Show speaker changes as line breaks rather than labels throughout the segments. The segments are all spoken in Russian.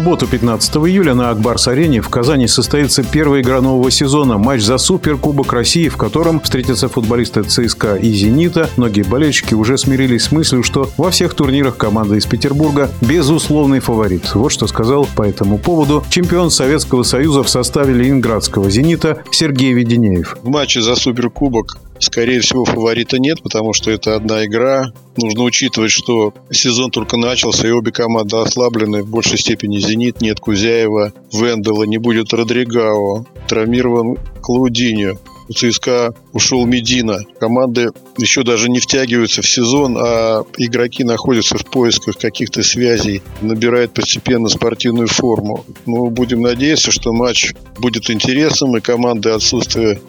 субботу, 15 июля, на Акбарс-арене в Казани состоится первая игра нового сезона. Матч за Суперкубок России, в котором встретятся футболисты ЦСКА и «Зенита». Многие болельщики уже смирились с мыслью, что во всех турнирах команда из Петербурга безусловный фаворит. Вот что сказал по этому поводу чемпион Советского Союза в составе ленинградского «Зенита» Сергей Веденеев.
В матче за Суперкубок Скорее всего, фаворита нет, потому что это одна игра. Нужно учитывать, что сезон только начался, и обе команды ослаблены. В большей степени «Зенит» нет Кузяева, Вендела, не будет Родригао, травмирован Клаудиньо. У ЦСКА ушел Медина. Команды еще даже не втягиваются в сезон, а игроки находятся в поисках каких-то связей, набирают постепенно спортивную форму. Мы будем надеяться, что матч будет интересным, и команды отсутствия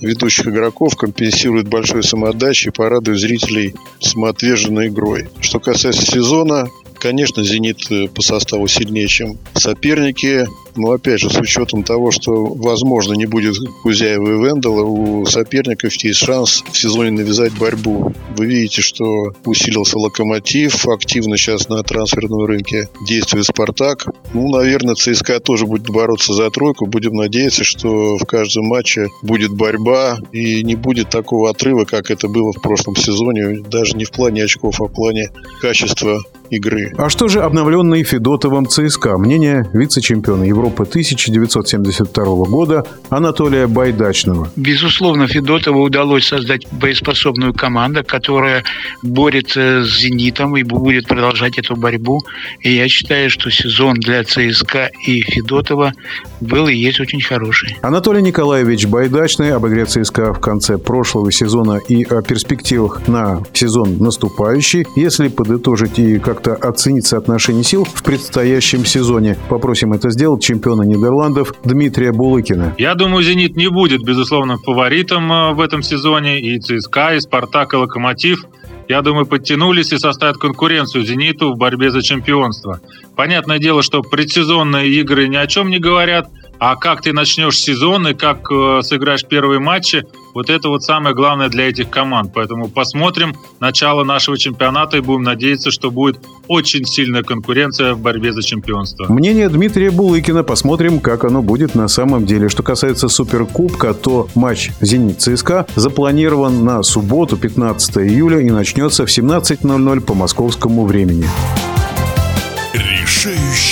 ведущих игроков компенсирует большой самоотдачей и порадует зрителей самоотверженной игрой. Что касается сезона, конечно, «Зенит» э, по составу сильнее, чем соперники. Но опять же, с учетом того, что, возможно, не будет Кузяева и Вендела, у соперников есть шанс в сезоне навязать борьбу. Вы видите, что усилился Локомотив, активно сейчас на трансферном рынке действует Спартак. Ну, наверное, ЦСКА тоже будет бороться за тройку. Будем надеяться, что в каждом матче будет борьба и не будет такого отрыва, как это было в прошлом сезоне, даже не в плане очков, а в плане качества игры.
А что же обновленный Федотовым ЦСКА? Мнение вице-чемпиона Европы 1972 года Анатолия Байдачного.
Безусловно, Федотову удалось создать боеспособную команду, которая борется с «Зенитом» и будет продолжать эту борьбу. И я считаю, что сезон для ЦСКА и Федотова был и есть очень хороший.
Анатолий Николаевич Байдачный об игре ЦСКА в конце прошлого сезона и о перспективах на сезон наступающий. Если подытожить и как-то оценить соотношение сил в предстоящем сезоне, попросим это сделать чемпиона Нидерландов Дмитрия Булыкина.
Я думаю, «Зенит» не будет, безусловно, фаворитом э, в этом сезоне. И ЦСКА, и «Спартак», и «Локомотив» я думаю, подтянулись и составят конкуренцию «Зениту» в борьбе за чемпионство. Понятное дело, что предсезонные игры ни о чем не говорят – а как ты начнешь сезон и как э, сыграешь первые матчи, вот это вот самое главное для этих команд. Поэтому посмотрим начало нашего чемпионата и будем надеяться, что будет очень сильная конкуренция в борьбе за чемпионство.
Мнение Дмитрия Булыкина. Посмотрим, как оно будет на самом деле. Что касается Суперкубка, то матч «Зенит-ЦСКА» запланирован на субботу, 15 июля, и начнется в 17.00 по московскому времени.
Решающий